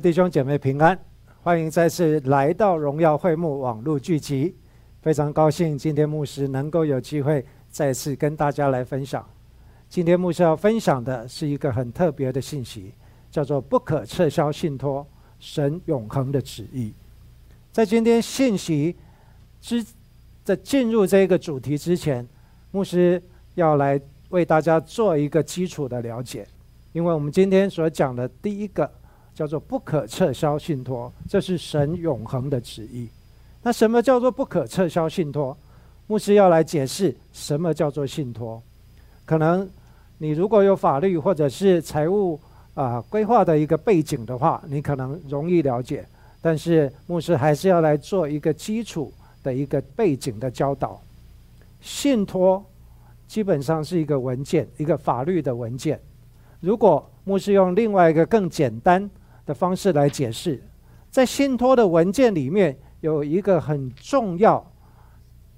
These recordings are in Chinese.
弟兄姐妹平安，欢迎再次来到荣耀会幕网络聚集。非常高兴今天牧师能够有机会再次跟大家来分享。今天牧师要分享的是一个很特别的信息，叫做“不可撤销信托神永恒的旨意”。在今天信息之在进入这个主题之前，牧师要来为大家做一个基础的了解，因为我们今天所讲的第一个。叫做不可撤销信托，这是神永恒的旨意。那什么叫做不可撤销信托？牧师要来解释什么叫做信托。可能你如果有法律或者是财务啊规划的一个背景的话，你可能容易了解。但是牧师还是要来做一个基础的一个背景的教导。信托基本上是一个文件，一个法律的文件。如果牧师用另外一个更简单。的方式来解释，在信托的文件里面有一个很重要，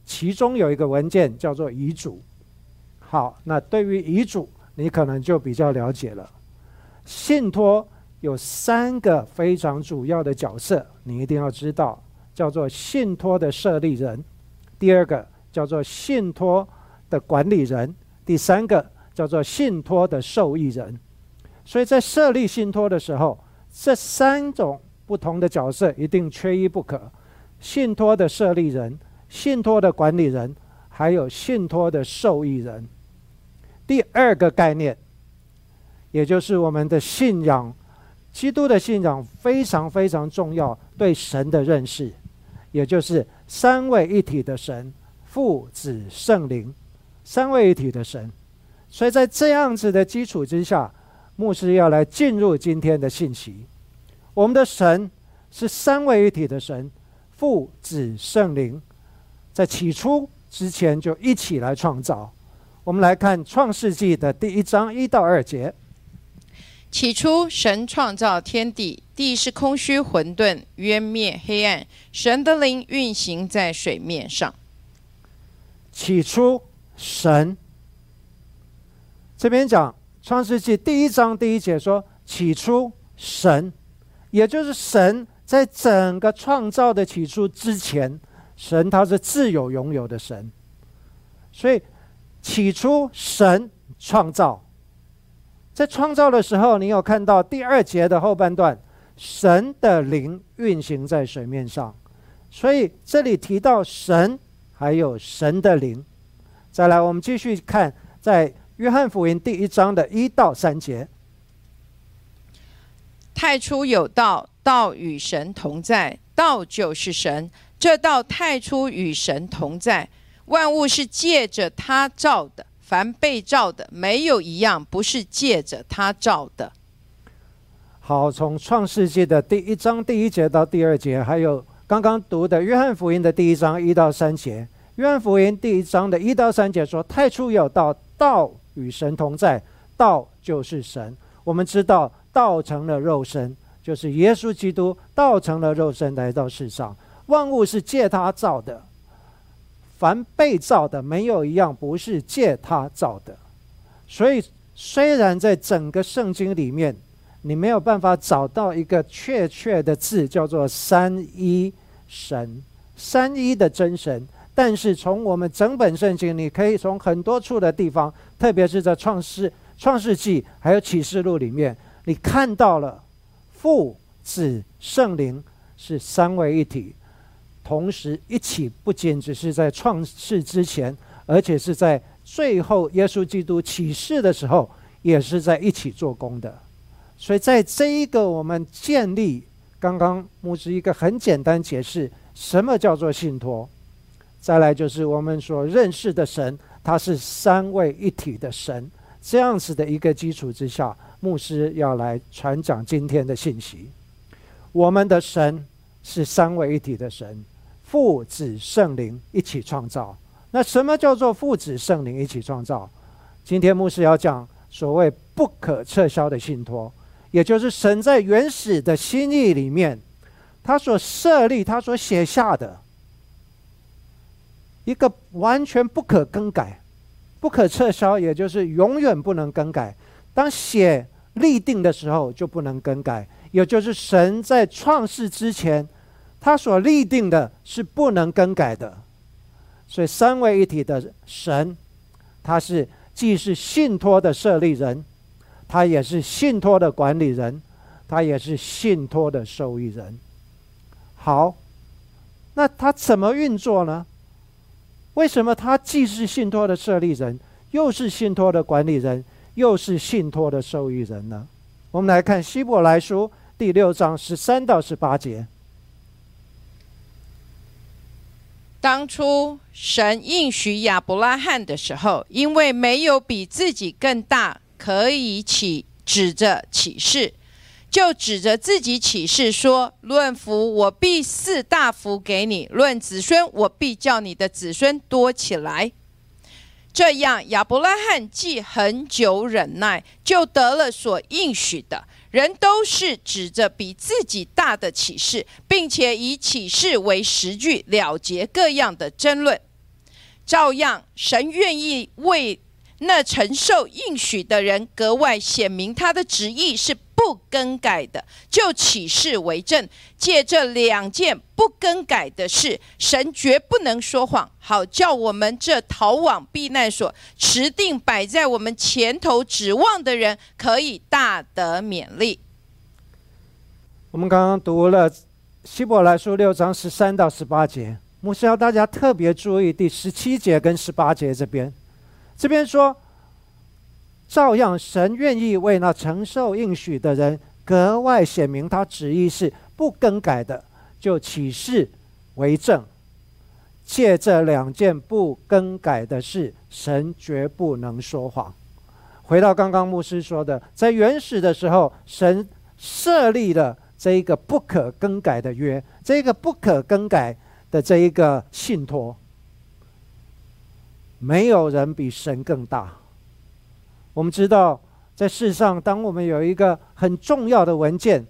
其中有一个文件叫做遗嘱。好，那对于遗嘱，你可能就比较了解了。信托有三个非常主要的角色，你一定要知道，叫做信托的设立人，第二个叫做信托的管理人，第三个叫做信托的受益人。所以在设立信托的时候，这三种不同的角色一定缺一不可：信托的设立人、信托的管理人，还有信托的受益人。第二个概念，也就是我们的信仰，基督的信仰非常非常重要，对神的认识，也就是三位一体的神——父、子、圣灵，三位一体的神。所以在这样子的基础之下。牧师要来进入今天的信息。我们的神是三位一体的神，父、子、圣灵，在起初之前就一起来创造。我们来看创世纪的第一章一到二节。起初，神创造天地，地是空虚混沌，渊灭黑暗，神的灵运行在水面上。起初，神这边讲。创世纪第一章第一节说：“起初，神，也就是神，在整个创造的起初之前，神他是自有拥有的神。所以，起初神创造，在创造的时候，你有看到第二节的后半段，神的灵运行在水面上。所以这里提到神，还有神的灵。再来，我们继续看在。”约翰福音第一章的一到三节：太初有道，道与神同在，道就是神。这道太初与神同在，万物是借着他造的，凡被造的，没有一样不是借着他造的。好，从创世纪的第一章第一节到第二节，还有刚刚读的约翰福音的第一章一到三节。约翰福音第一章的一到三节说：太初有道，道。与神同在，道就是神。我们知道，道成了肉身，就是耶稣基督。道成了肉身来到世上，万物是借他造的。凡被造的，没有一样不是借他造的。所以，虽然在整个圣经里面，你没有办法找到一个确切的字，叫做三一神、三一的真神。但是从我们整本圣经，你可以从很多处的地方，特别是在创世、创世纪还有启示录里面，你看到了父、子、圣灵是三位一体，同时一起，不仅只是在创世之前，而且是在最后耶稣基督启示的时候，也是在一起做工的。所以在这一个我们建立，刚刚牧师一个很简单解释，什么叫做信托。再来就是我们所认识的神，他是三位一体的神。这样子的一个基础之下，牧师要来传讲今天的信息。我们的神是三位一体的神，父子圣灵一起创造。那什么叫做父子圣灵一起创造？今天牧师要讲所谓不可撤销的信托，也就是神在原始的心意里面，他所设立、他所写下的。一个完全不可更改、不可撤销，也就是永远不能更改。当写立定的时候就不能更改，也就是神在创世之前，他所立定的是不能更改的。所以三位一体的神，他是既是信托的设立人，他也是信托的管理人，他也是信托的受益人。好，那他怎么运作呢？为什么他既是信托的设立人，又是信托的管理人，又是信托的受益人呢？我们来看希伯来书第六章十三到十八节。当初神应许亚伯拉罕的时候，因为没有比自己更大可以起指着启示，就指着自己启示说：“论福，我必赐大福给你；论子孙，我必叫你的子孙多起来。”这样，亚伯拉罕既很久忍耐，就得了所应许的。人都是指着比自己大的启示，并且以启示为实据了结各样的争论。照样，神愿意为那承受应许的人格外显明他的旨意是。不更改的，就启示为证。借这两件不更改的事，神绝不能说谎，好叫我们这逃往避难所、持定摆在我们前头指望的人，可以大得勉励。我们刚刚读了希伯来书六章十三到十八节，牧师要大家特别注意第十七节跟十八节这边，这边说。照样，神愿意为那承受应许的人格外显明他旨意是不更改的，就启示为证。借这两件不更改的事，神绝不能说谎。回到刚刚牧师说的，在原始的时候，神设立了这一个不可更改的约，这个不可更改的这一个信托，没有人比神更大。我们知道，在世上，当我们有一个很重要的文件，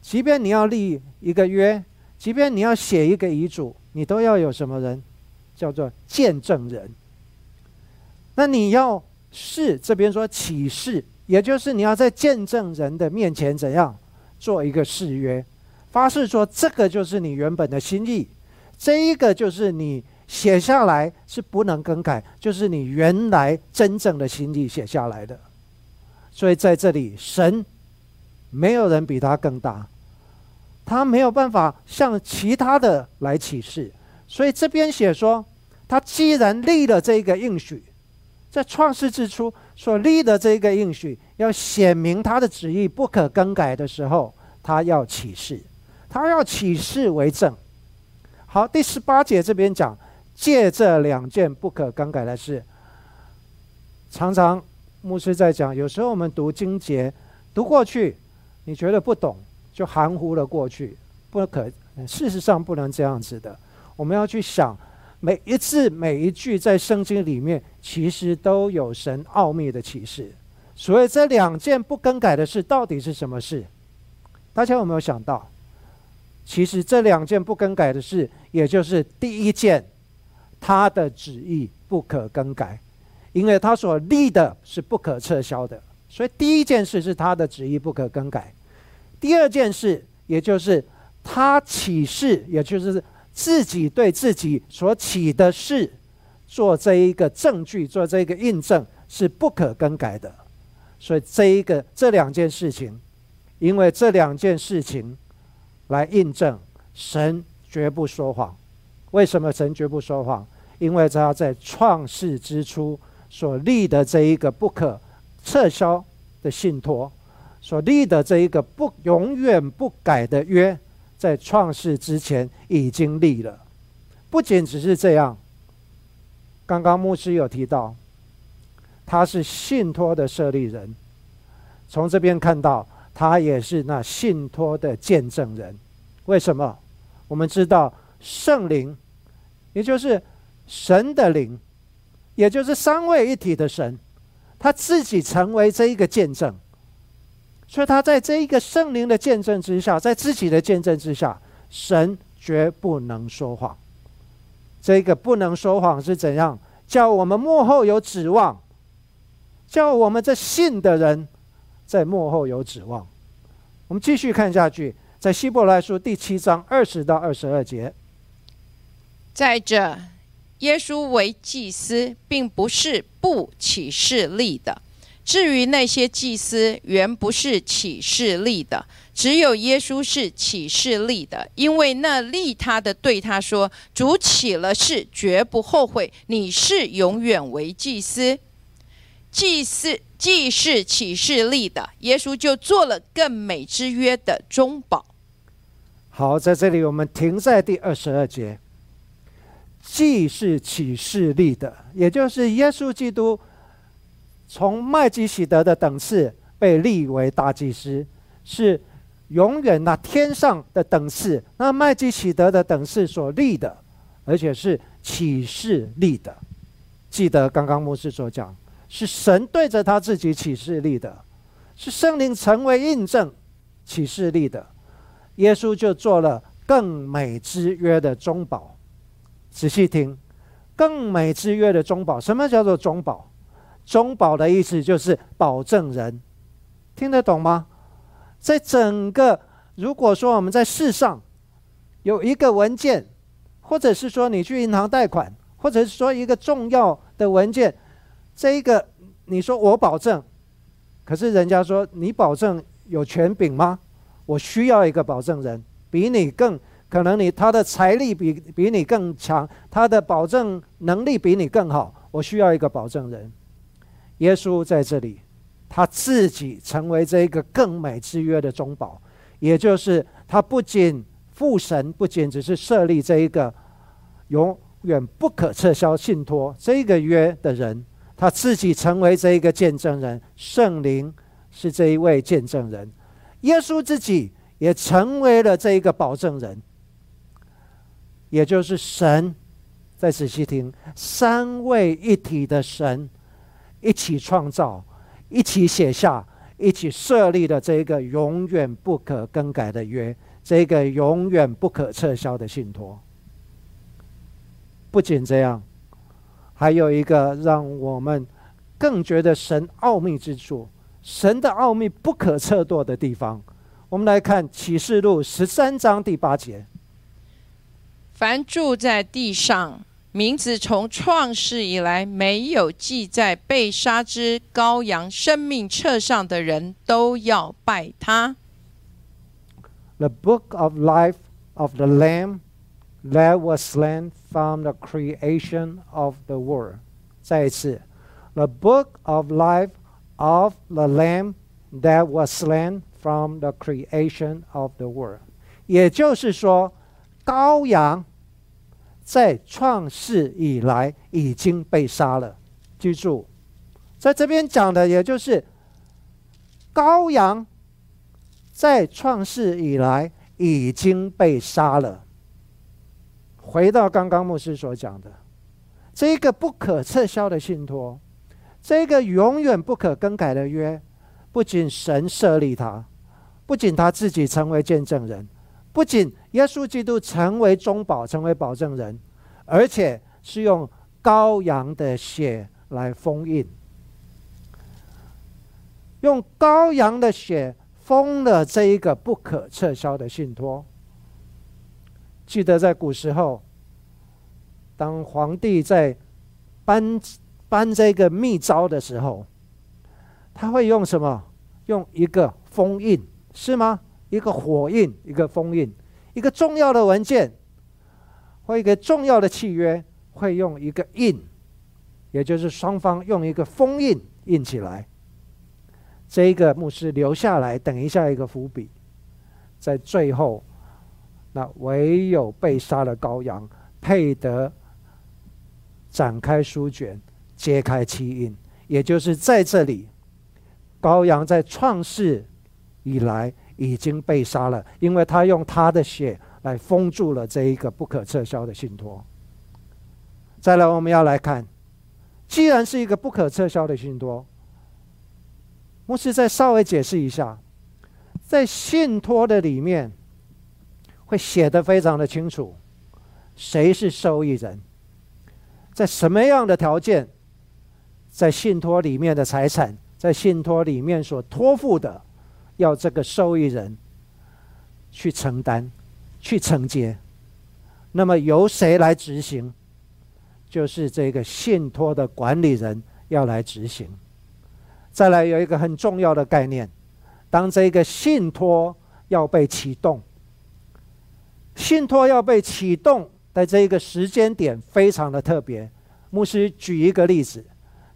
即便你要立一个约，即便你要写一个遗嘱，你都要有什么人，叫做见证人。那你要是这边说启示，也就是你要在见证人的面前怎样做一个誓约，发誓说这个就是你原本的心意，这一个就是你。写下来是不能更改，就是你原来真正的心意写下来的。所以在这里，神没有人比他更大，他没有办法向其他的来启示。所以这边写说，他既然立了这个应许，在创世之初所立的这个应许，要显明他的旨意不可更改的时候，他要启示，他要启示为证。好，第十八节这边讲。借这两件不可更改的事，常常牧师在讲。有时候我们读经节，读过去，你觉得不懂，就含糊了过去。不可，事实上不能这样子的。我们要去想，每一字每一句在圣经里面，其实都有神奥秘的启示。所以这两件不更改的事，到底是什么事？大家有没有想到？其实这两件不更改的事，也就是第一件。他的旨意不可更改，因为他所立的是不可撤销的。所以第一件事是他的旨意不可更改。第二件事，也就是他启示，也就是自己对自己所起的事做这一个证据，做这个印证是不可更改的。所以这一个这两件事情，因为这两件事情来印证神绝不说谎。为什么神绝不说谎？因为他在创世之初所立的这一个不可撤销的信托，所立的这一个不永远不改的约，在创世之前已经立了。不仅只是这样，刚刚牧师有提到，他是信托的设立人。从这边看到，他也是那信托的见证人。为什么？我们知道。圣灵，也就是神的灵，也就是三位一体的神，他自己成为这一个见证，所以他在这一个圣灵的见证之下，在自己的见证之下，神绝不能说谎。这个不能说谎是怎样？叫我们幕后有指望，叫我们这信的人在幕后有指望。我们继续看下去，在希伯来书第七章二十到二十二节。再者，耶稣为祭司，并不是不起势力的。至于那些祭司，原不是起势力的，只有耶稣是起势力的，因为那立他的对他说：“主起了誓，绝不后悔。你是永远为祭司。”祭司既是起势力的，耶稣就做了更美之约的中保。好，在这里我们停在第二十二节。既是启示力的，也就是耶稣基督。从麦基喜德的等次被立为大祭司，是永远那天上的等次。那麦基喜德的等次所立的，而且是启示立的。记得刚刚牧师所讲，是神对着他自己启示立的，是圣灵成为印证启示立的。耶稣就做了更美之约的中保。仔细听，更美之约的中保，什么叫做中保？中保的意思就是保证人，听得懂吗？在整个，如果说我们在世上有一个文件，或者是说你去银行贷款，或者是说一个重要的文件，这一个你说我保证，可是人家说你保证有权柄吗？我需要一个保证人，比你更可能你他的财力比比你更强，他的保证能力比你更好，我需要一个保证人。耶稣在这里，他自己成为这一个更美之约的中保，也就是他不仅父神不仅只是设立这一个永远不可撤销信托这个约的人，他自己成为这一个见证人，圣灵是这一位见证人，耶稣自己也成为了这一个保证人，也就是神，再仔细听，三位一体的神。一起创造，一起写下，一起设立的这个永远不可更改的约，这个永远不可撤销的信托。不仅这样，还有一个让我们更觉得神奥秘之处，神的奥秘不可测度的地方。我们来看启示录十三章第八节：凡住在地上。名字从创世以来没有记在被杀之羔羊生命册上的人都要拜他。The book of life of the Lamb that was slain from the creation of the world。再一次，The book of life of the Lamb that was slain from the creation of the world。也就是说，羔羊。在创世以来已经被杀了。记住，在这边讲的，也就是羔羊在创世以来已经被杀了。回到刚刚牧师所讲的，这个不可撤销的信托，这个永远不可更改的约，不仅神设立他，不仅他自己成为见证人。不仅耶稣基督成为中保，成为保证人，而且是用羔羊的血来封印，用羔羊的血封了这一个不可撤销的信托。记得在古时候，当皇帝在颁颁这个密诏的时候，他会用什么？用一个封印，是吗？一个火印，一个封印，一个重要的文件，或一个重要的契约，会用一个印，也就是双方用一个封印印起来。这一个牧师留下来，等一下一个伏笔，在最后，那唯有被杀的羔羊配得展开书卷，揭开七印，也就是在这里，羔羊在创世以来。已经被杀了，因为他用他的血来封住了这一个不可撤销的信托。再来，我们要来看，既然是一个不可撤销的信托，牧师再稍微解释一下，在信托的里面会写的非常的清楚，谁是受益人，在什么样的条件，在信托里面的财产，在信托里面所托付的。要这个受益人去承担、去承接。那么由谁来执行？就是这个信托的管理人要来执行。再来有一个很重要的概念，当这个信托要被启动，信托要被启动的这个时间点非常的特别。牧师举一个例子，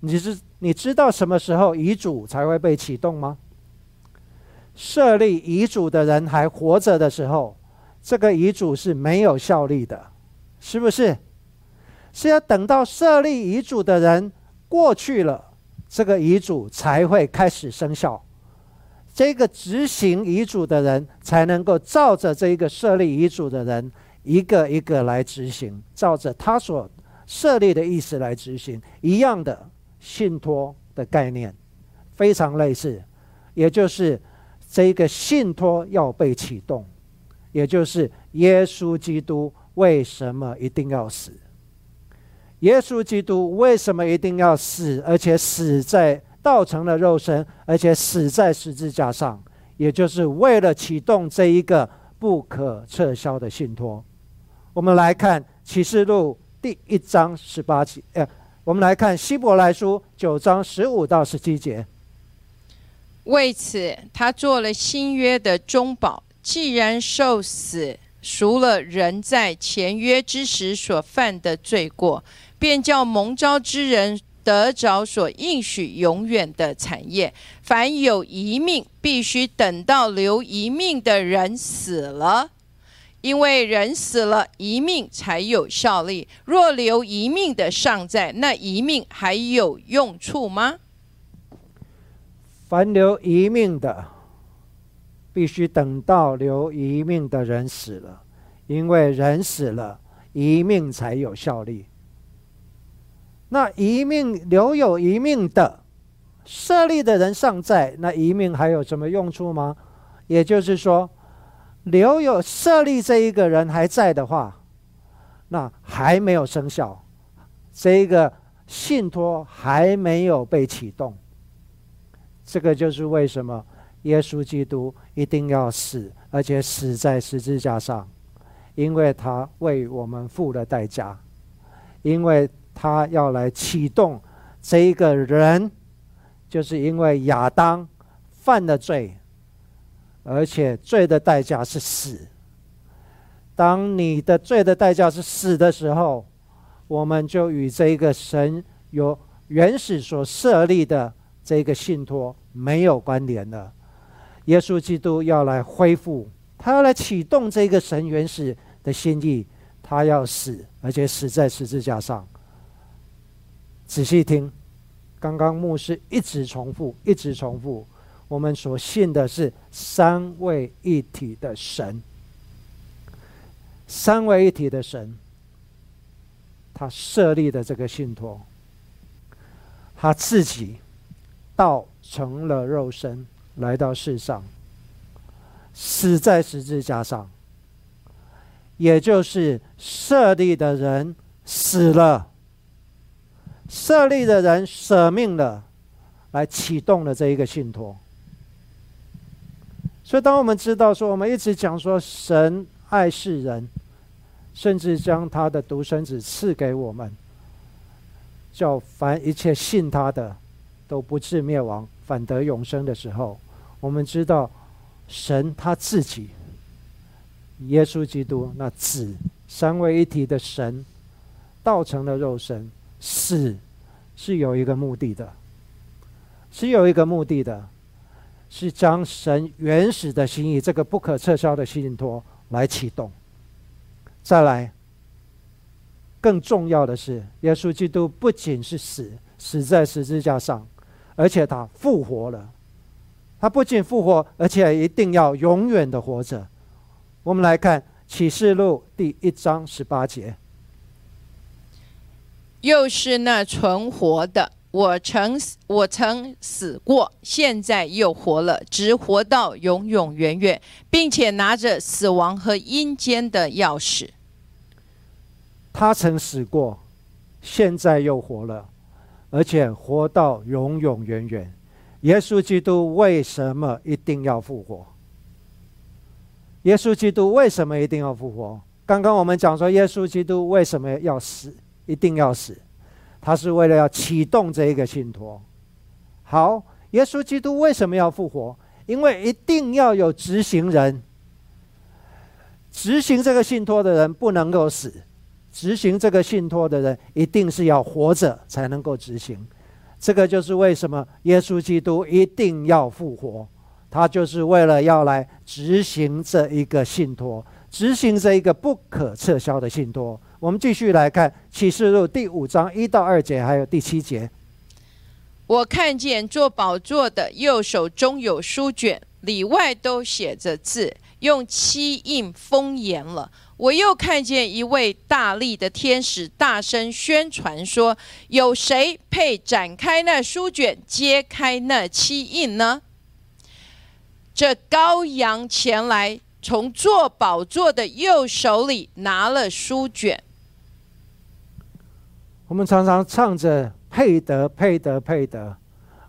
你是你知道什么时候遗嘱才会被启动吗？设立遗嘱的人还活着的时候，这个遗嘱是没有效力的，是不是？是要等到设立遗嘱的人过去了，这个遗嘱才会开始生效。这个执行遗嘱的人才能够照着这一个设立遗嘱的人一个一个来执行，照着他所设立的意思来执行。一样的信托的概念，非常类似，也就是这一个信托要被启动，也就是耶稣基督为什么一定要死？耶稣基督为什么一定要死，而且死在道成了肉身，而且死在十字架上，也就是为了启动这一个不可撤销的信托。我们来看启示录第一章十八节，呃，我们来看希伯来书九章十五到十七节。为此，他做了新约的中保，既然受死，赎了人在前约之时所犯的罪过。便叫蒙召之人得着所应许永远的产业。凡有一命，必须等到留一命的人死了，因为人死了，一命才有效力。若留一命的尚在，那一命还有用处吗？凡留一命的，必须等到留一命的人死了，因为人死了，一命才有效力。那一命留有一命的设立的人尚在，那一命还有什么用处吗？也就是说，留有设立这一个人还在的话，那还没有生效，这一个信托还没有被启动。这个就是为什么耶稣基督一定要死，而且死在十字架上，因为他为我们付了代价，因为。他要来启动这一个人，就是因为亚当犯了罪，而且罪的代价是死。当你的罪的代价是死的时候，我们就与这一个神有原始所设立的这个信托没有关联了。耶稣基督要来恢复，他要来启动这个神原始的心意，他要死，而且死在十字架上。仔细听，刚刚牧师一直重复，一直重复，我们所信的是三位一体的神。三位一体的神，他设立的这个信托，他自己道成了肉身来到世上，死在十字架上，也就是设立的人死了。设立的人舍命了，来启动了这一个信托。所以，当我们知道说，我们一直讲说神爱世人，甚至将他的独生子赐给我们，叫凡一切信他的都不至灭亡，反得永生的时候，我们知道神他自己，耶稣基督那子三位一体的神，道成了肉身。死是有一个目的的，是有一个目的的，是将神原始的心意，这个不可撤销的信托来启动。再来，更重要的是，耶稣基督不仅是死，死在十字架上，而且他复活了。他不仅复活，而且一定要永远的活着。我们来看启示录第一章十八节。又是那存活的，我曾我曾死过，现在又活了，直活到永永远远，并且拿着死亡和阴间的钥匙。他曾死过，现在又活了，而且活到永永远远。耶稣基督为什么一定要复活？耶稣基督为什么一定要复活？刚刚我们讲说，耶稣基督为什么要死？一定要死？他是为了要启动这一个信托。好，耶稣基督为什么要复活？因为一定要有执行人，执行这个信托的人不能够死，执行这个信托的人一定是要活着才能够执行。这个就是为什么耶稣基督一定要复活，他就是为了要来执行这一个信托，执行这一个不可撤销的信托。我们继续来看启示录第五章一到二节，还有第七节。我看见做宝座的右手中有书卷，里外都写着字，用漆印封严了。我又看见一位大力的天使大声宣传说：“有谁配展开那书卷，揭开那漆印呢？”这羔羊前来，从坐宝座的右手里拿了书卷。我们常常唱着。配得，配得，配得！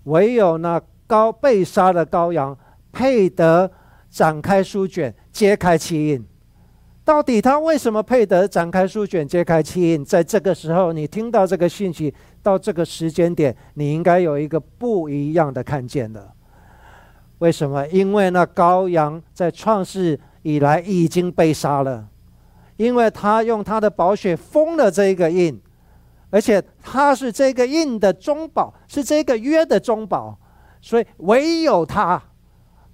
唯有那高被杀的羔羊配得展开书卷，揭开七印。到底他为什么配得展开书卷，揭开七印？在这个时候，你听到这个信息，到这个时间点，你应该有一个不一样的看见了。为什么？因为那羔羊在创世以来已经被杀了，因为他用他的宝血封了这个印。而且他是这个印的中保，是这个约的中保，所以唯有他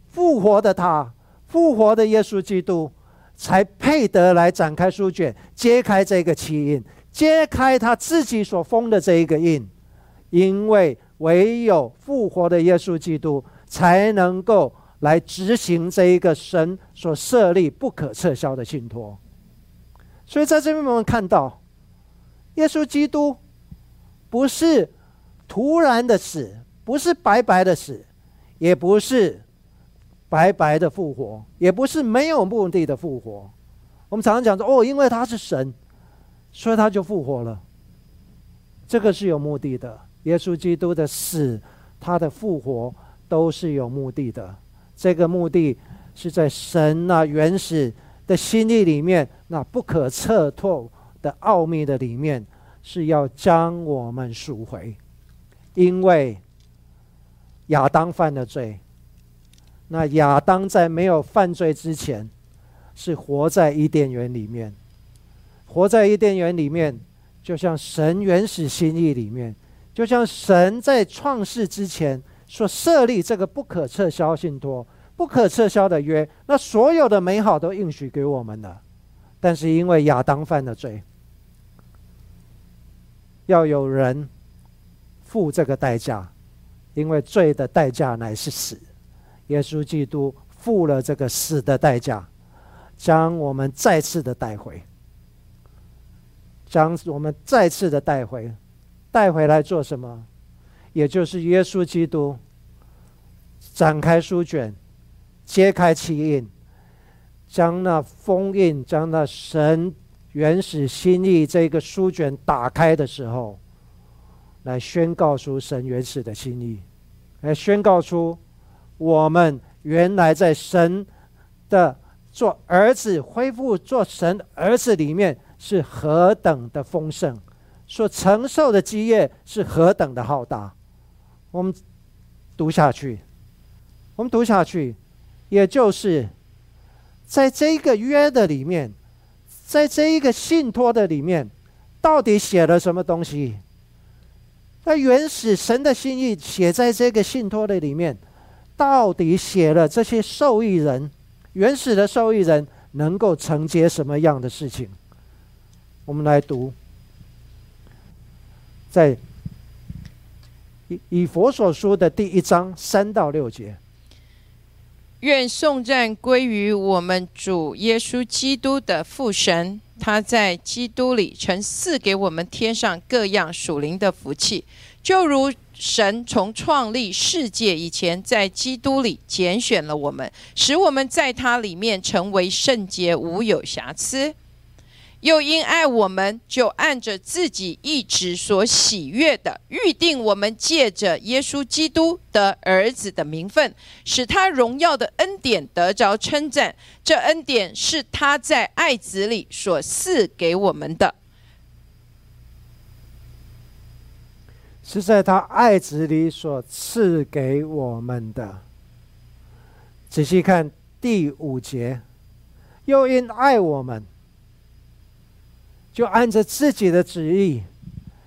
复活的他，复活的耶稣基督，才配得来展开书卷，揭开这个七印，揭开他自己所封的这一个印，因为唯有复活的耶稣基督，才能够来执行这一个神所设立不可撤销的信托。所以在这边我们看到。耶稣基督不是突然的死，不是白白的死，也不是白白的复活，也不是没有目的的复活。我们常常讲说：“哦，因为他是神，所以他就复活了。”这个是有目的的。耶稣基督的死，他的复活都是有目的的。这个目的是在神那原始的心意里面，那不可测透。的奥秘的里面是要将我们赎回，因为亚当犯了罪。那亚当在没有犯罪之前，是活在伊甸园里面，活在伊甸园里面，就像神原始心意里面，就像神在创世之前所设立这个不可撤销信托、不可撤销的约，那所有的美好都应许给我们了。但是因为亚当犯了罪。要有人付这个代价，因为罪的代价乃是死。耶稣基督付了这个死的代价，将我们再次的带回，将我们再次的带回，带回来做什么？也就是耶稣基督展开书卷，揭开奇印，将那封印，将那神。原始心意这个书卷打开的时候，来宣告出神原始的心意，来宣告出我们原来在神的做儿子恢复做神儿子里面是何等的丰盛，所承受的基业是何等的浩大。我们读下去，我们读下去，也就是在这个约的里面。在这一个信托的里面，到底写了什么东西？那原始神的心意写在这个信托的里面，到底写了这些受益人，原始的受益人能够承接什么样的事情？我们来读，在以以佛所说的第一章三到六节。愿颂赞归于我们主耶稣基督的父神，他在基督里曾赐给我们天上各样属灵的福气，就如神从创立世界以前，在基督里拣选了我们，使我们在他里面成为圣洁，无有瑕疵。又因爱我们，就按着自己意志所喜悦的预定我们，借着耶稣基督的儿子的名分，使他荣耀的恩典得着称赞。这恩典是他在爱子里所赐给我们的，是在他爱子里所赐给我们的。仔细看第五节，又因爱我们。就按着自己的旨意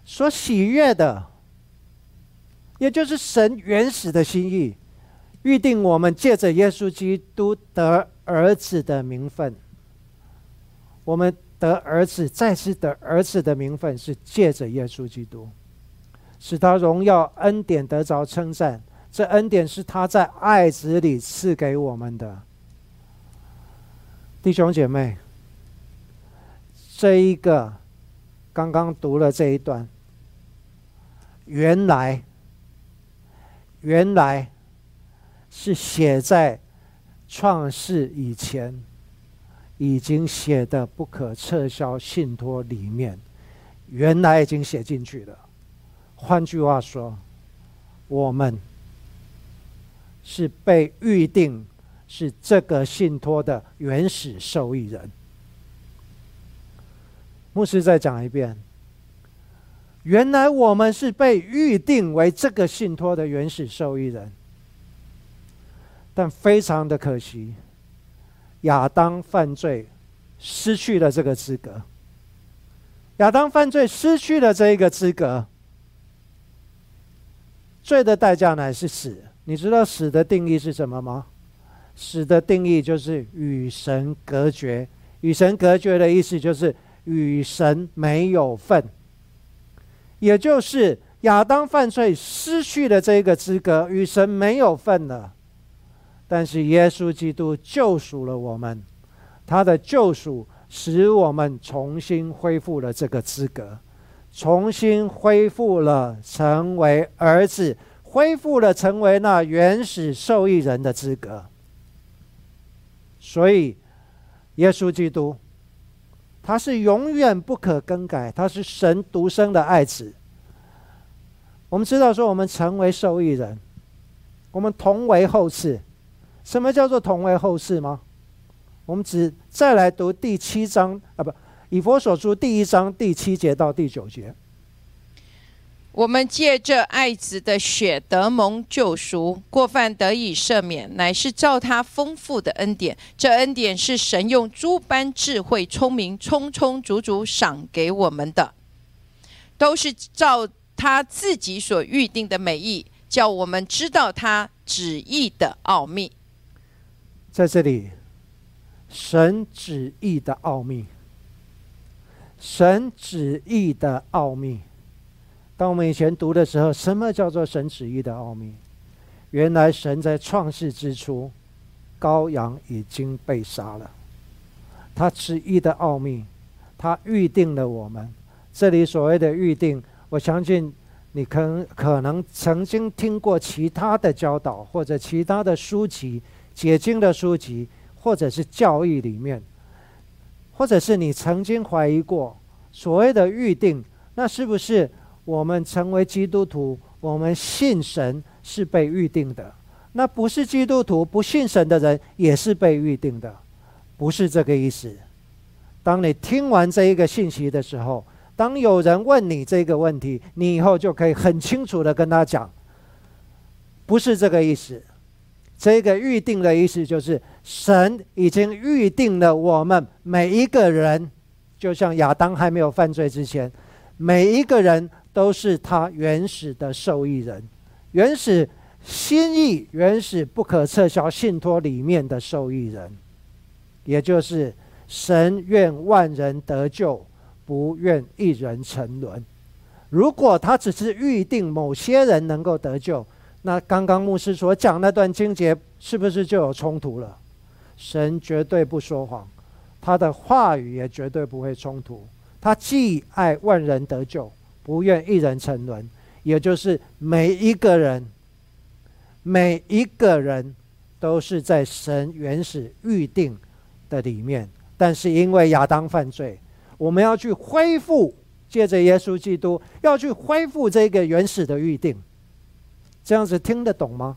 所喜悦的，也就是神原始的心意，预定我们借着耶稣基督得儿子的名分。我们得儿子，再次得儿子的名分，是借着耶稣基督，使他荣耀恩典得着称赞。这恩典是他在爱子里赐给我们的，弟兄姐妹。这一个刚刚读了这一段，原来原来是写在创世以前已经写的不可撤销信托里面，原来已经写进去了。换句话说，我们是被预定是这个信托的原始受益人。牧师再讲一遍。原来我们是被预定为这个信托的原始受益人，但非常的可惜，亚当犯罪，失去了这个资格。亚当犯罪失去了这一个资格，罪的代价乃是死。你知道死的定义是什么吗？死的定义就是与神隔绝。与神隔绝的意思就是。与神没有份，也就是亚当犯罪失去了这个资格，与神没有份了。但是耶稣基督救赎了我们，他的救赎使我们重新恢复了这个资格，重新恢复了成为儿子，恢复了成为那原始受益人的资格。所以，耶稣基督。他是永远不可更改，他是神独生的爱子。我们知道说，我们成为受益人，我们同为后世。什么叫做同为后世吗？我们只再来读第七章啊，不，以佛所书第一章第七节到第九节。我们借着爱子的血得蒙救赎，过犯得以赦免，乃是照他丰富的恩典。这恩典是神用诸般智慧、聪明，充充足足赏给我们的，都是照他自己所预定的美意，叫我们知道他旨意的奥秘。在这里，神旨意的奥秘，神旨意的奥秘。当我们以前读的时候，什么叫做神旨意的奥秘？原来神在创世之初，羔羊已经被杀了。他旨意的奥秘，他预定了我们。这里所谓的预定，我相信你可可能曾经听过其他的教导，或者其他的书籍、解经的书籍，或者是教义里面，或者是你曾经怀疑过所谓的预定，那是不是？我们成为基督徒，我们信神是被预定的。那不是基督徒、不信神的人也是被预定的，不是这个意思。当你听完这一个信息的时候，当有人问你这个问题，你以后就可以很清楚的跟他讲，不是这个意思。这个预定的意思就是神已经预定了我们每一个人，就像亚当还没有犯罪之前，每一个人。都是他原始的受益人，原始心意、原始不可撤销信托里面的受益人，也就是神愿万人得救，不愿一人沉沦。如果他只是预定某些人能够得救，那刚刚牧师所讲那段经节是不是就有冲突了？神绝对不说谎，他的话语也绝对不会冲突。他既爱万人得救。不愿一人沉沦，也就是每一个人，每一个人都是在神原始预定的里面。但是因为亚当犯罪，我们要去恢复，借着耶稣基督要去恢复这个原始的预定。这样子听得懂吗？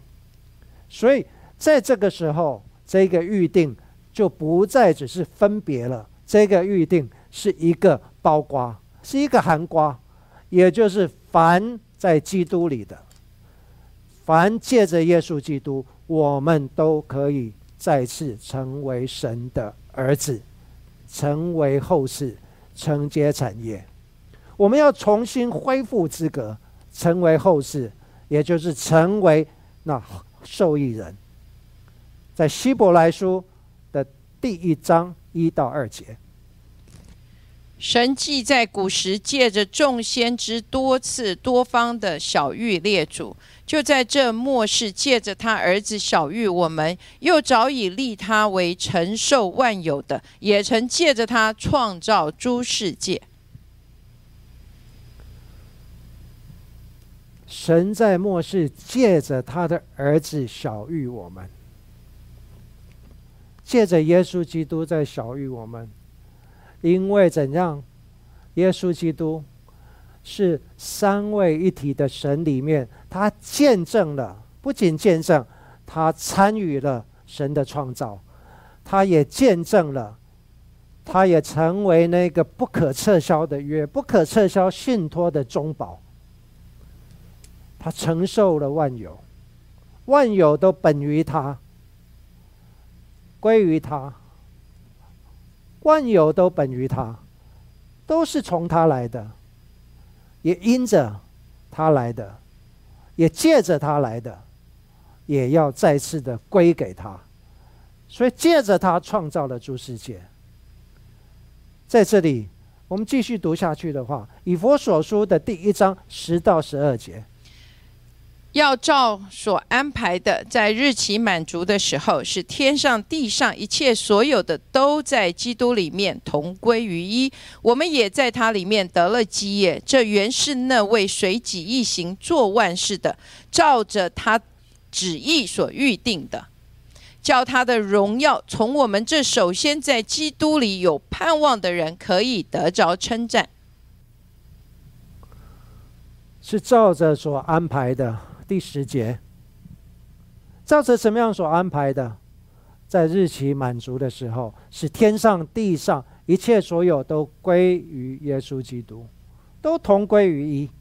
所以在这个时候，这个预定就不再只是分别了，这个预定是一个包瓜，是一个含瓜，也就是凡在基督里的，凡借着耶稣基督，我们都可以再次成为神的儿子，成为后世承接产业。我们要重新恢复资格，成为后世。也就是成为那受益人，在希伯来书的第一章一到二节，神既在古时借着众先知多次多方的小玉列祖，就在这末世借着他儿子小玉我们，又早已立他为承受万有的，也曾借着他创造诸世界。神在末世借着他的儿子小玉我们，借着耶稣基督在小玉我们，因为怎样？耶稣基督是三位一体的神里面，他见证了，不仅见证，他参与了神的创造，他也见证了，他也成为那个不可撤销的约，不可撤销信托的中保。他承受了万有，万有都本于他，归于他。万有都本于他，都是从他来的，也因着他来的，也借着他来的，也要再次的归给他。所以借着他创造了诸世界。在这里，我们继续读下去的话，《以佛所书》的第一章十到十二节。要照所安排的，在日期满足的时候，是天上地上一切所有的都在基督里面同归于一。我们也在他里面得了基业。这原是那位随己意行做万事的，照着他旨意所预定的，叫他的荣耀从我们这首先在基督里有盼望的人可以得着称赞。是照着所安排的。第十节，照着什么样所安排的，在日期满足的时候，使天上地上一切所有都归于耶稣基督，都同归于一，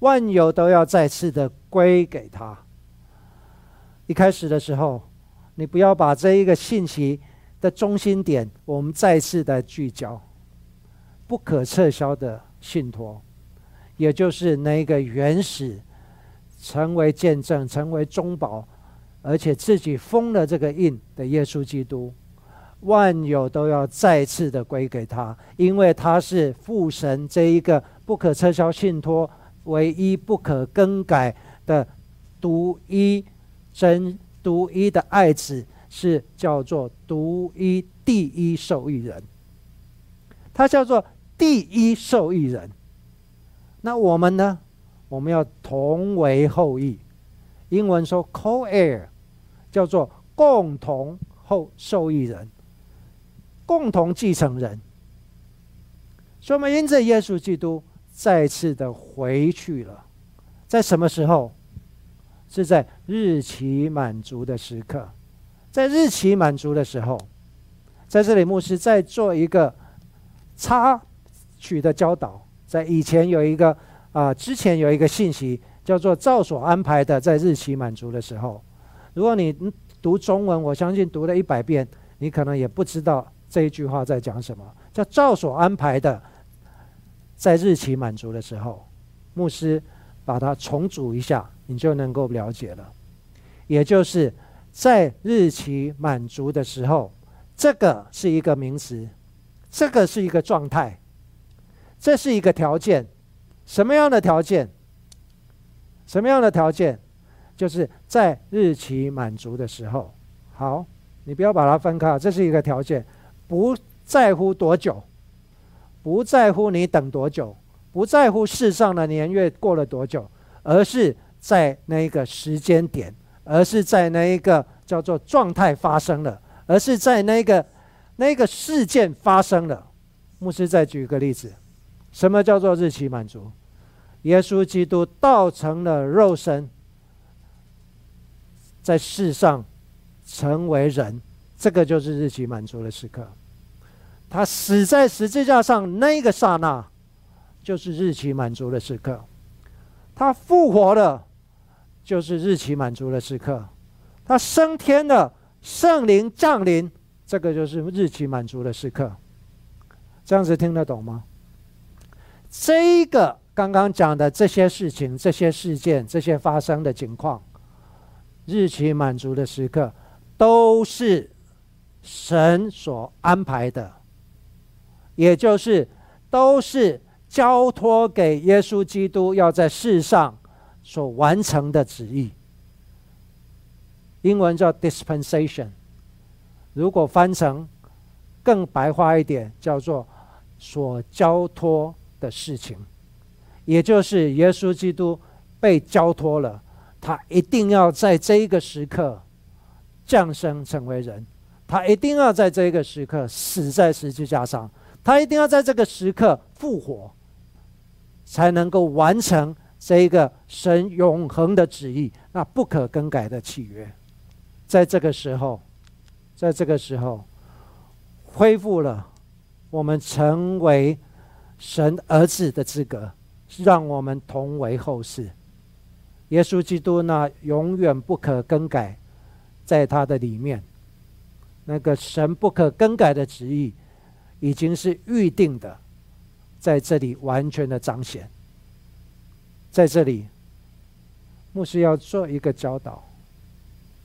万有都要再次的归给他。一开始的时候，你不要把这一个信息的中心点，我们再次的聚焦，不可撤销的信托，也就是那个原始。成为见证，成为中保，而且自己封了这个印的耶稣基督，万有都要再次的归给他，因为他是父神这一个不可撤销信托、唯一不可更改的独一真、独一的爱子，是叫做独一第一受益人。他叫做第一受益人。那我们呢？我们要同为后裔，英文说 co-heir，叫做共同后受益人，共同继承人。所以，我们因着耶稣基督再次的回去了，在什么时候？是在日期满足的时刻，在日期满足的时候，在这里牧师在做一个插曲的教导，在以前有一个。啊，之前有一个信息叫做“照所安排的，在日期满足的时候”。如果你读中文，我相信读了一百遍，你可能也不知道这一句话在讲什么。叫“照所安排的，在日期满足的时候”，牧师把它重组一下，你就能够了解了。也就是在日期满足的时候，这个是一个名词，这个是一个状态，这是一个条件。什么样的条件？什么样的条件？就是在日期满足的时候。好，你不要把它分开，这是一个条件，不在乎多久，不在乎你等多久，不在乎世上的年月过了多久，而是在那一个时间点，而是在那一个叫做状态发生了，而是在那个那个事件发生了。牧师再举一个例子，什么叫做日期满足？耶稣基督道成了肉身，在世上成为人，这个就是日期满足的时刻。他死在十字架上那个刹那，就是日期满足的时刻。他复活了，就是日期满足的时刻。他升天了，圣灵降临，这个就是日期满足的时刻。这样子听得懂吗？这个刚刚讲的这些事情、这些事件、这些发生的情况，日期满足的时刻，都是神所安排的，也就是都是交托给耶稣基督要在世上所完成的旨意。英文叫 dispensation，如果翻成更白话一点，叫做所交托的事情，也就是耶稣基督被交托了，他一定要在这一个时刻降生成为人，他一定要在这一个时刻死在十字架上，他一定要在这个时刻复活，才能够完成这一个神永恒的旨意，那不可更改的契约。在这个时候，在这个时候，恢复了我们成为神儿子的资格，让我们同为后世。耶稣基督那永远不可更改，在他的里面，那个神不可更改的旨意，已经是预定的，在这里完全的彰显。在这里，牧师要做一个教导。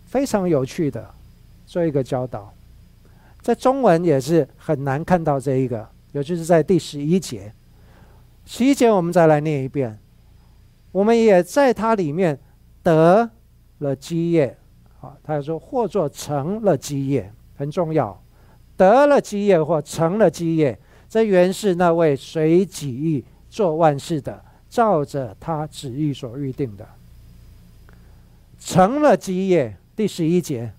非常有趣的，做一个教导，在中文也是很难看到这一个，尤其是在第十一节。十一节我们再来念一遍，我们也在它里面得了基业。好，他说或做成了基业，很重要。得了基业或成了基业，这原是那位随己意做万事的，照着他旨意所预定的，成了基业。第十一节，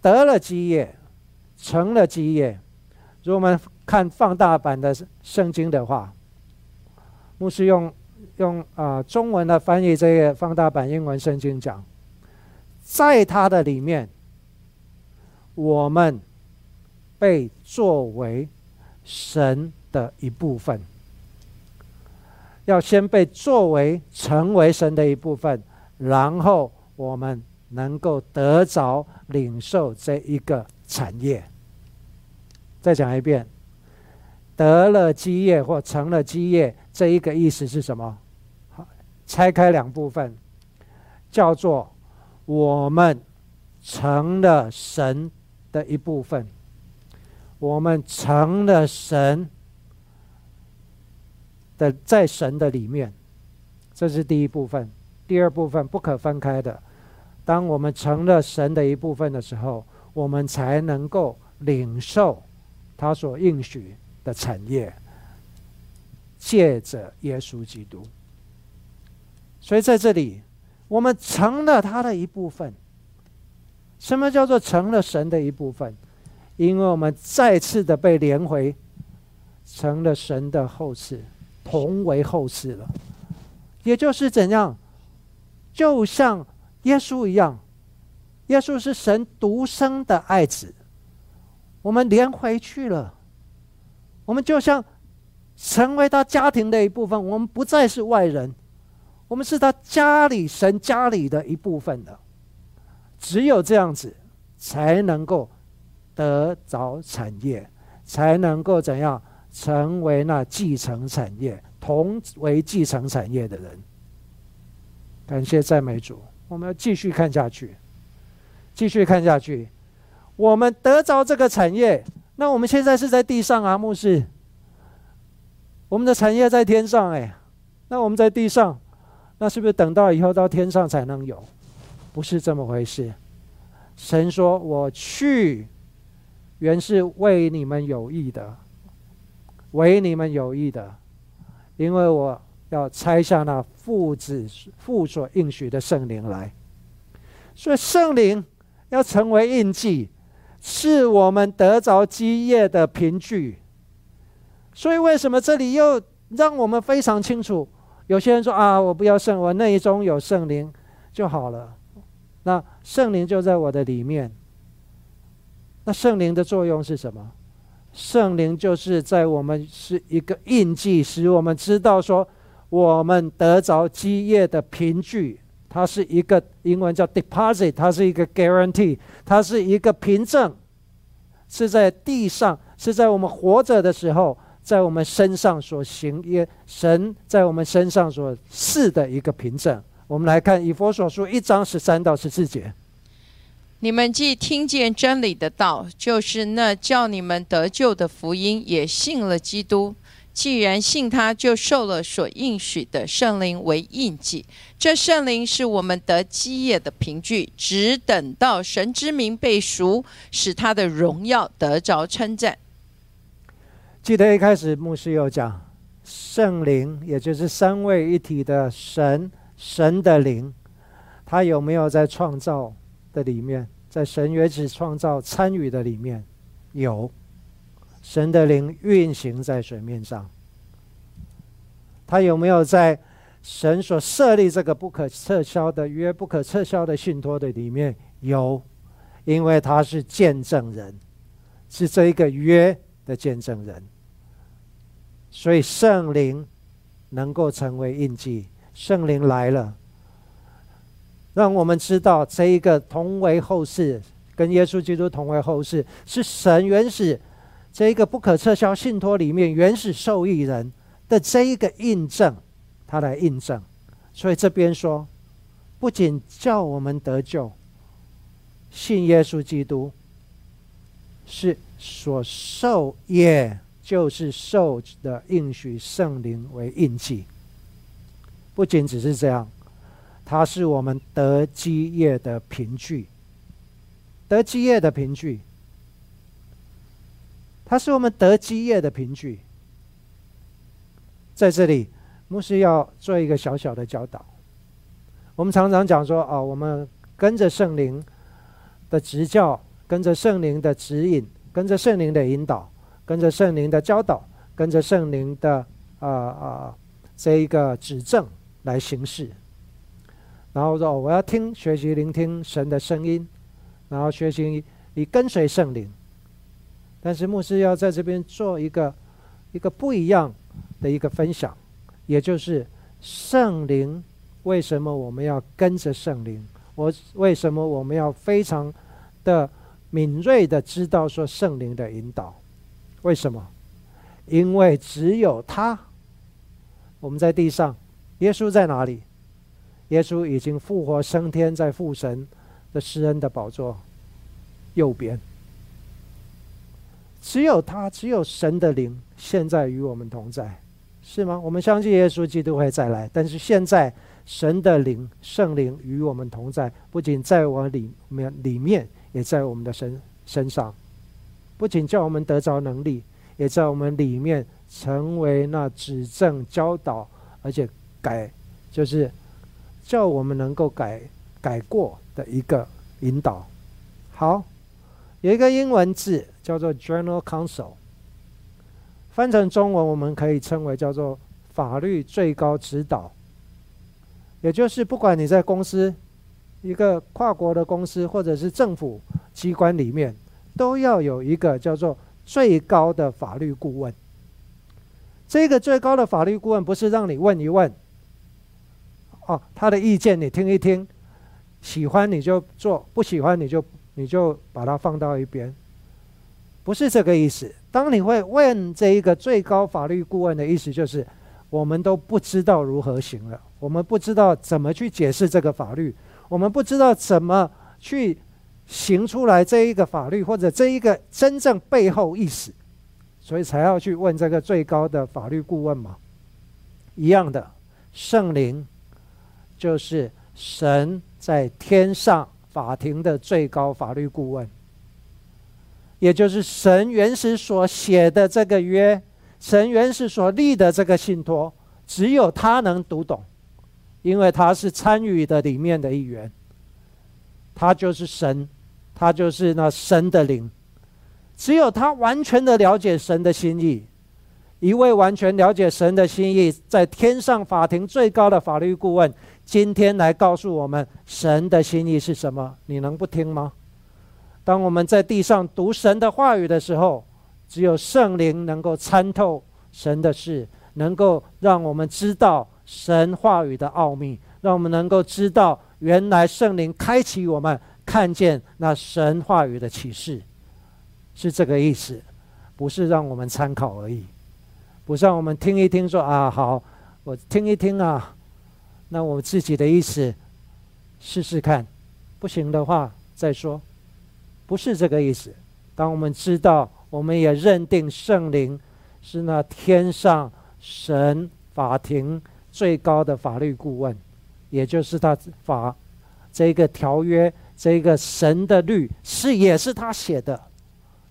得了基业，成了基业。如果我们看放大版的圣经的话，牧师用用啊中文的翻译这个放大版英文圣经讲，在它的里面，我们被作为神的一部分。要先被作为成为神的一部分，然后我们能够得着领受这一个产业。再讲一遍，得了基业或成了基业，这一个意思是什么？好，拆开两部分，叫做我们成了神的一部分，我们成了神。的在神的里面，这是第一部分。第二部分不可分开的。当我们成了神的一部分的时候，我们才能够领受他所应许的产业，借着耶稣基督。所以在这里，我们成了他的一部分。什么叫做成了神的一部分？因为我们再次的被连回，成了神的后世。同为后世了，也就是怎样，就像耶稣一样，耶稣是神独生的爱子，我们连回去了，我们就像成为他家庭的一部分，我们不再是外人，我们是他家里神家里的一部分的，只有这样子，才能够得着产业，才能够怎样？成为那继承产业、同为继承产业的人。感谢赞美主，我们要继续看下去，继续看下去。我们得着这个产业，那我们现在是在地上啊，牧师。我们的产业在天上哎，那我们在地上，那是不是等到以后到天上才能有？不是这么回事。神说：“我去，原是为你们有益的。”为你们有益的，因为我要拆下那父子父所应许的圣灵来，所以圣灵要成为印记，是我们得着基业的凭据。所以为什么这里又让我们非常清楚？有些人说啊，我不要圣，我内中有圣灵就好了。那圣灵就在我的里面。那圣灵的作用是什么？圣灵就是在我们是一个印记，使我们知道说我们得着基业的凭据。它是一个英文叫 deposit，它是一个 guarantee，它是一个凭证，是在地上，是在我们活着的时候，在我们身上所行业神在我们身上所示的一个凭证。我们来看以佛所书一章十三到十四节。你们既听见真理的道，就是那叫你们得救的福音，也信了基督。既然信他，就受了所应许的圣灵为印记。这圣灵是我们得基业的凭据，只等到神之名被赎，使他的荣耀得着称赞。记得一开始牧师有讲，圣灵也就是三位一体的神，神的灵，他有没有在创造的里面，在神原始创造参与的里面有。神的灵运行在水面上，他有没有在神所设立这个不可撤销的约、不可撤销的信托的里面有？因为他是见证人，是这一个约的见证人，所以圣灵能够成为印记。圣灵来了，让我们知道这一个同为后世，跟耶稣基督同为后世，是神原始。这一个不可撤销信托里面原始受益人的这一个印证，他来印证，所以这边说，不仅叫我们得救，信耶稣基督是所受也，就是受的应许圣灵为印记。不仅只是这样，它是我们得基业的凭据，得基业的凭据。它是我们得基业的凭据。在这里，牧师要做一个小小的教导。我们常常讲说，啊，我们跟着圣灵的指教，跟着圣灵的指引，跟着圣灵的引导，跟着圣灵的教导，跟着圣灵的啊啊这一个指正来行事。然后说，我要听、学习、聆听神的声音，然后学习以跟随圣灵。但是牧师要在这边做一个一个不一样的一个分享，也就是圣灵为什么我们要跟着圣灵？我为什么我们要非常的敏锐的知道说圣灵的引导？为什么？因为只有他，我们在地上，耶稣在哪里？耶稣已经复活升天，在父神的施恩的宝座右边。只有他，只有神的灵现在与我们同在，是吗？我们相信耶稣基督会再来，但是现在神的灵、圣灵与我们同在，不仅在我里面，里面也在我们的身身上，不仅叫我们得着能力，也在我们里面成为那指正、教导，而且改，就是叫我们能够改改过的一个引导。好。有一个英文字叫做 “General Counsel”，翻成中文我们可以称为叫做“法律最高指导”。也就是不管你在公司、一个跨国的公司，或者是政府机关里面，都要有一个叫做最高的法律顾问。这个最高的法律顾问不是让你问一问，哦，他的意见你听一听，喜欢你就做，不喜欢你就。你就把它放到一边，不是这个意思。当你会问这一个最高法律顾问的意思，就是我们都不知道如何行了，我们不知道怎么去解释这个法律，我们不知道怎么去行出来这一个法律或者这一个真正背后意思，所以才要去问这个最高的法律顾问嘛。一样的，圣灵就是神在天上。法庭的最高法律顾问，也就是神原始所写的这个约，神原始所立的这个信托，只有他能读懂，因为他是参与的里面的一员。他就是神，他就是那神的灵，只有他完全的了解神的心意。一位完全了解神的心意，在天上法庭最高的法律顾问，今天来告诉我们神的心意是什么？你能不听吗？当我们在地上读神的话语的时候，只有圣灵能够参透神的事，能够让我们知道神话语的奥秘，让我们能够知道原来圣灵开启我们看见那神话语的启示，是这个意思，不是让我们参考而已。不是让我们听一听，说啊好，我听一听啊，那我自己的意思试试看，不行的话再说，不是这个意思。当我们知道，我们也认定圣灵是那天上神法庭最高的法律顾问，也就是他法这个条约，这个神的律是也是他写的，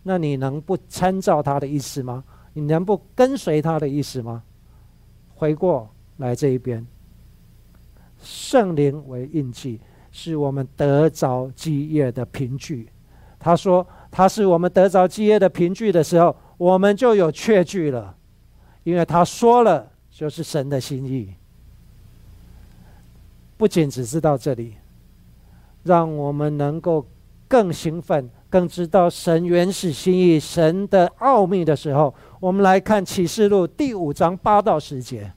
那你能不参照他的意思吗？你能不跟随他的意思吗？回过来这一边，圣灵为印记，是我们得着基业的凭据。他说他是我们得着基业的凭据的时候，我们就有确据了，因为他说了就是神的心意。不仅只知道这里，让我们能够更兴奋。更知道神原始心意、神的奥秘的时候，我们来看启示录第五章八到十节。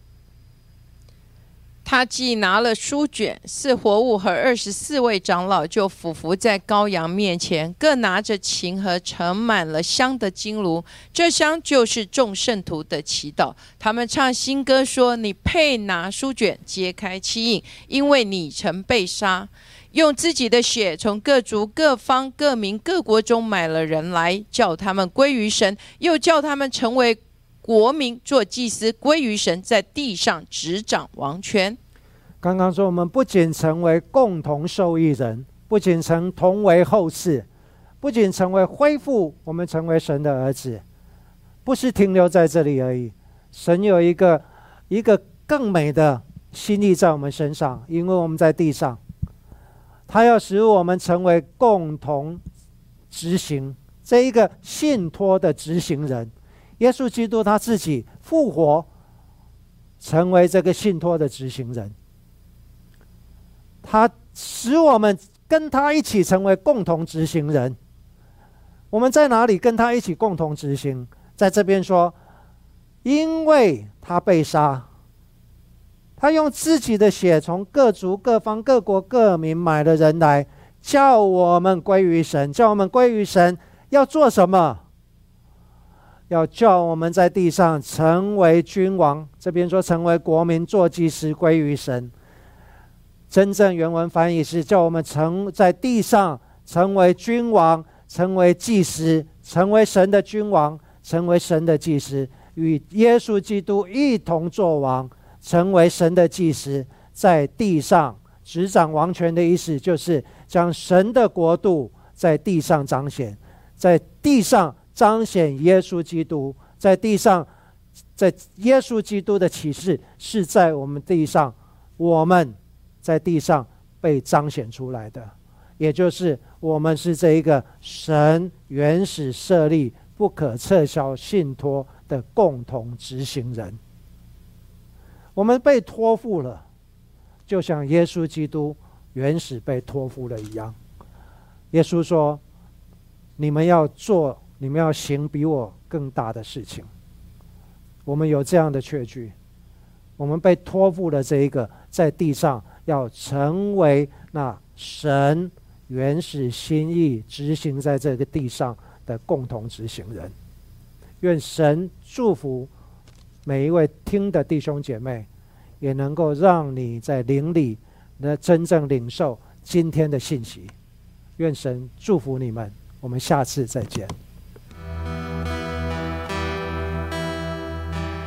他既拿了书卷，四活物和二十四位长老就俯伏在羔羊面前，各拿着琴和盛满了香的金炉。这香就是众圣徒的祈祷。他们唱新歌说：“你配拿书卷，揭开七印，因为你曾被杀。”用自己的血从各族、各方、各民、各国中买了人来，叫他们归于神，又叫他们成为国民，做祭司，归于神，在地上执掌王权。刚刚说，我们不仅成为共同受益人，不仅成同为后世，不仅成为恢复，我们成为神的儿子，不是停留在这里而已。神有一个一个更美的心意在我们身上，因为我们在地上。他要使我们成为共同执行这一个信托的执行人，耶稣基督他自己复活，成为这个信托的执行人。他使我们跟他一起成为共同执行人。我们在哪里跟他一起共同执行？在这边说，因为他被杀。他用自己的血从各族、各方、各国、各民买了人来，叫我们归于神，叫我们归于神。要做什么？要叫我们在地上成为君王。这边说成为国民，做祭司，归于神。真正原文翻译是叫我们成在地上成为君王，成为祭司，成为神的君王，成为神的祭司，与耶稣基督一同作王。成为神的祭司，在地上执掌王权的意思，就是将神的国度在地上彰显，在地上彰显耶稣基督，在地上，在耶稣基督的启示是在我们地上，我们在地上被彰显出来的，也就是我们是这一个神原始设立、不可撤销信托的共同执行人。我们被托付了，就像耶稣基督原始被托付了一样。耶稣说：“你们要做，你们要行比我更大的事情。”我们有这样的确据，我们被托付了这一个在地上要成为那神原始心意执行在这个地上的共同执行人。愿神祝福。每一位听的弟兄姐妹，也能够让你在灵里能真正领受今天的信息。愿神祝福你们，我们下次再见。